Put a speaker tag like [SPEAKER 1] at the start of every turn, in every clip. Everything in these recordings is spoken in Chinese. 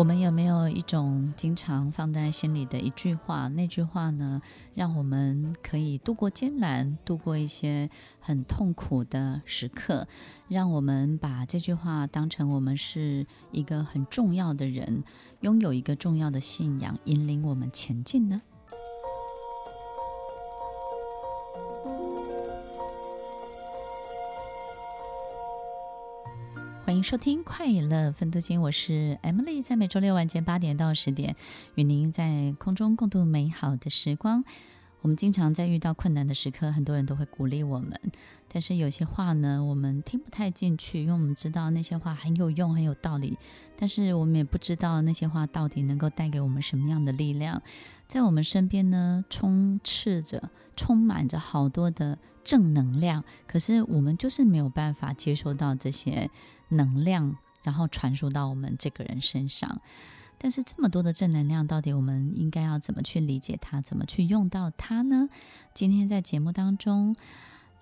[SPEAKER 1] 我们有没有一种经常放在心里的一句话？那句话呢，让我们可以度过艰难，度过一些很痛苦的时刻，让我们把这句话当成我们是一个很重要的人，拥有一个重要的信仰，引领我们前进呢？收听快乐分多金，我是 Emily，在每周六晚间八点到十点，与您在空中共度美好的时光。我们经常在遇到困难的时刻，很多人都会鼓励我们，但是有些话呢，我们听不太进去，因为我们知道那些话很有用、很有道理，但是我们也不知道那些话到底能够带给我们什么样的力量。在我们身边呢，充斥着、充满着好多的正能量，可是我们就是没有办法接收到这些能量，然后传输到我们这个人身上。但是这么多的正能量，到底我们应该要怎么去理解它，怎么去用到它呢？今天在节目当中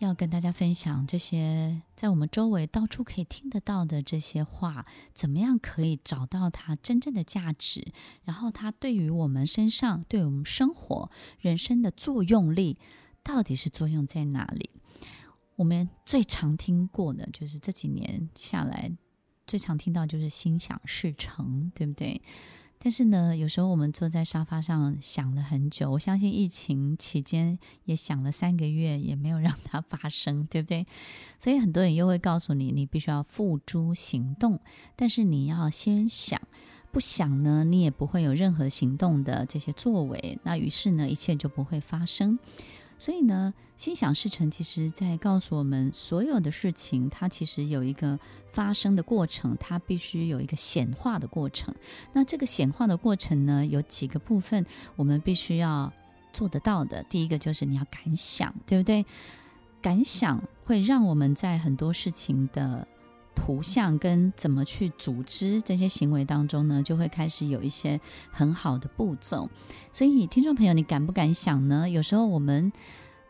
[SPEAKER 1] 要跟大家分享这些在我们周围到处可以听得到的这些话，怎么样可以找到它真正的价值，然后它对于我们身上、对我们生活、人生的作用力，到底是作用在哪里？我们最常听过的就是这几年下来。最常听到就是心想事成，对不对？但是呢，有时候我们坐在沙发上想了很久，我相信疫情期间也想了三个月，也没有让它发生，对不对？所以很多人又会告诉你，你必须要付诸行动，但是你要先想，不想呢，你也不会有任何行动的这些作为，那于是呢，一切就不会发生。所以呢，心想事成，其实在告诉我们，所有的事情它其实有一个发生的过程，它必须有一个显化的过程。那这个显化的过程呢，有几个部分我们必须要做得到的。第一个就是你要敢想，对不对？敢想会让我们在很多事情的图像跟怎么去组织这些行为当中呢，就会开始有一些很好的步骤。所以，听众朋友，你敢不敢想呢？有时候我们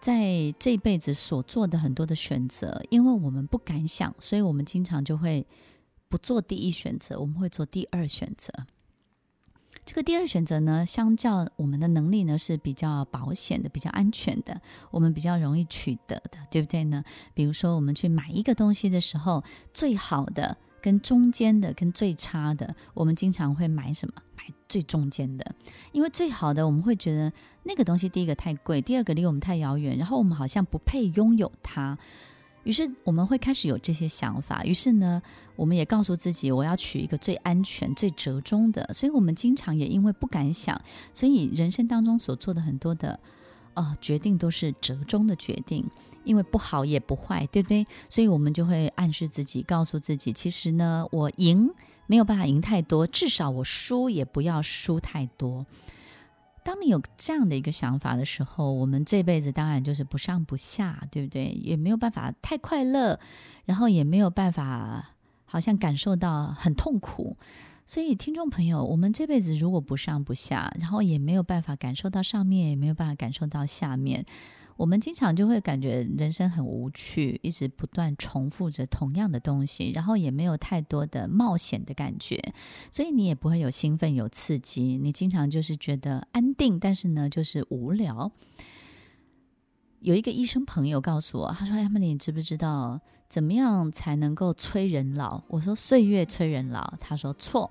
[SPEAKER 1] 在这辈子所做的很多的选择，因为我们不敢想，所以我们经常就会不做第一选择，我们会做第二选择。这个第二选择呢，相较我们的能力呢是比较保险的、比较安全的，我们比较容易取得的，对不对呢？比如说，我们去买一个东西的时候，最好的、跟中间的、跟最差的，我们经常会买什么？买最中间的，因为最好的我们会觉得那个东西第一个太贵，第二个离我们太遥远，然后我们好像不配拥有它。于是我们会开始有这些想法，于是呢，我们也告诉自己，我要取一个最安全、最折中的。所以，我们经常也因为不敢想，所以人生当中所做的很多的呃决定都是折中的决定，因为不好也不坏，对不对？所以我们就会暗示自己，告诉自己，其实呢，我赢没有办法赢太多，至少我输也不要输太多。当你有这样的一个想法的时候，我们这辈子当然就是不上不下，对不对？也没有办法太快乐，然后也没有办法好像感受到很痛苦。所以，听众朋友，我们这辈子如果不上不下，然后也没有办法感受到上面，也没有办法感受到下面。我们经常就会感觉人生很无趣，一直不断重复着同样的东西，然后也没有太多的冒险的感觉，所以你也不会有兴奋、有刺激。你经常就是觉得安定，但是呢，就是无聊。有一个医生朋友告诉我，他说：“Emily，你知不知道怎么样才能够催人老？”我说：“岁月催人老。”他说：“错。”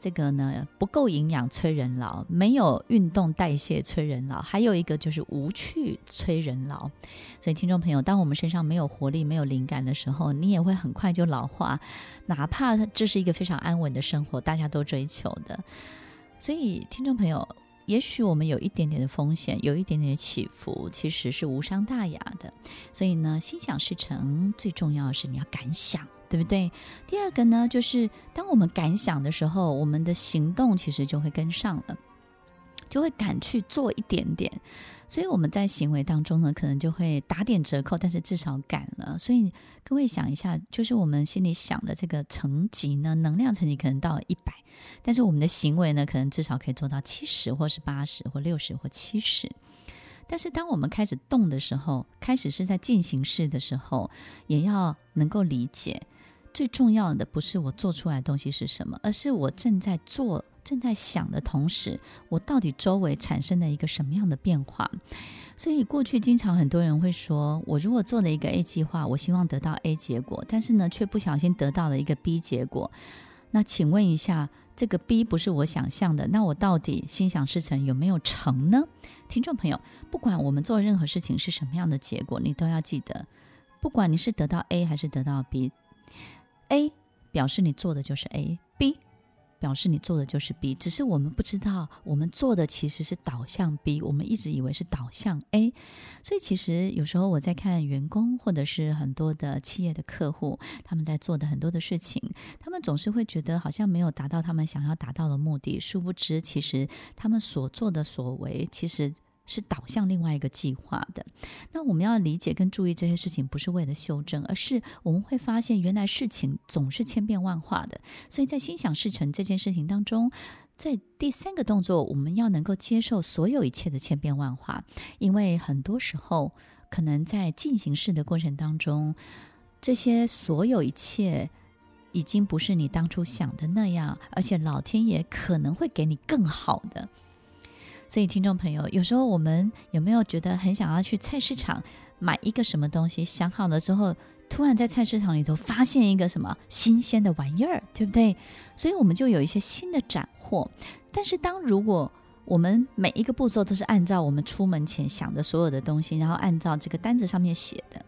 [SPEAKER 1] 这个呢，不够营养催人老，没有运动代谢催人老，还有一个就是无趣催人老。所以听众朋友，当我们身上没有活力、没有灵感的时候，你也会很快就老化，哪怕这是一个非常安稳的生活，大家都追求的。所以听众朋友，也许我们有一点点的风险，有一点点起伏，其实是无伤大雅的。所以呢，心想事成，最重要的是你要敢想，对不对？第二个呢，就是当我们敢想的时候，我们的行动其实就会跟上了。就会敢去做一点点，所以我们在行为当中呢，可能就会打点折扣，但是至少敢了。所以各位想一下，就是我们心里想的这个层级呢，能量层级可能到一百，但是我们的行为呢，可能至少可以做到七十，或是八十，或六十，或七十。但是当我们开始动的时候，开始是在进行式的时候，也要能够理解，最重要的不是我做出来的东西是什么，而是我正在做。正在想的同时，我到底周围产生了一个什么样的变化？所以过去经常很多人会说，我如果做了一个 A 计划，我希望得到 A 结果，但是呢，却不小心得到了一个 B 结果。那请问一下，这个 B 不是我想象的，那我到底心想事成有没有成呢？听众朋友，不管我们做任何事情是什么样的结果，你都要记得，不管你是得到 A 还是得到 B 表示你做的就是 A，B。表示你做的就是 B，只是我们不知道，我们做的其实是导向 B，我们一直以为是导向 A。所以其实有时候我在看员工或者是很多的企业的客户，他们在做的很多的事情，他们总是会觉得好像没有达到他们想要达到的目的，殊不知其实他们所做的所为，其实。是导向另外一个计划的。那我们要理解跟注意这些事情，不是为了修正，而是我们会发现，原来事情总是千变万化的。所以在心想事成这件事情当中，在第三个动作，我们要能够接受所有一切的千变万化，因为很多时候，可能在进行式的过程当中，这些所有一切已经不是你当初想的那样，而且老天爷可能会给你更好的。所以，听众朋友，有时候我们有没有觉得很想要去菜市场买一个什么东西？想好了之后，突然在菜市场里头发现一个什么新鲜的玩意儿，对不对？所以我们就有一些新的斩获。但是，当如果我们每一个步骤都是按照我们出门前想的所有的东西，然后按照这个单子上面写的，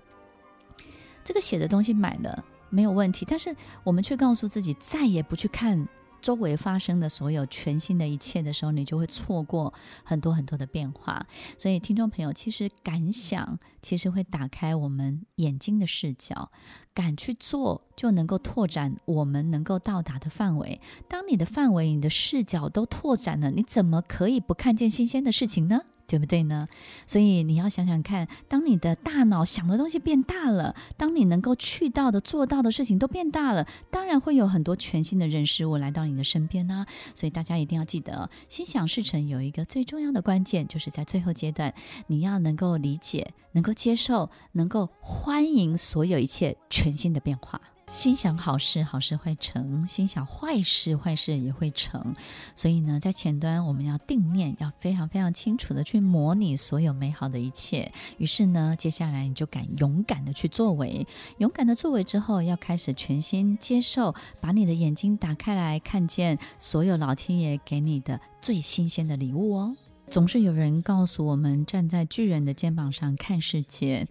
[SPEAKER 1] 这个写的东西买了没有问题，但是我们却告诉自己再也不去看。周围发生的所有全新的一切的时候，你就会错过很多很多的变化。所以，听众朋友，其实敢想，其实会打开我们眼睛的视角，敢去做，就能够拓展我们能够到达的范围。当你的范围、你的视角都拓展了，你怎么可以不看见新鲜的事情呢？对不对呢？所以你要想想看，当你的大脑想的东西变大了，当你能够去到的、做到的事情都变大了，当然会有很多全新的人事物来到你的身边呢。所以大家一定要记得，心想事成有一个最重要的关键，就是在最后阶段，你要能够理解、能够接受、能够欢迎所有一切全新的变化。心想好事，好事会成；心想坏事，坏事也会成。所以呢，在前端我们要定念，要非常非常清楚的去模拟所有美好的一切。于是呢，接下来你就敢勇敢的去作为，勇敢的作为之后，要开始全心接受，把你的眼睛打开来，看见所有老天爷给你的最新鲜的礼物哦。总是有人告诉我们，站在巨人的肩膀上看世界。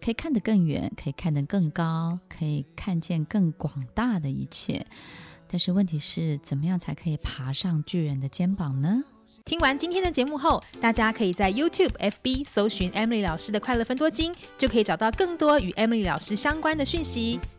[SPEAKER 1] 可以看得更远，可以看得更高，可以看见更广大的一切。但是问题是，怎么样才可以爬上巨人的肩膀呢？
[SPEAKER 2] 听完今天的节目后，大家可以在 YouTube、FB 搜寻 Emily 老师的快乐分多金，就可以找到更多与 Emily 老师相关的讯息。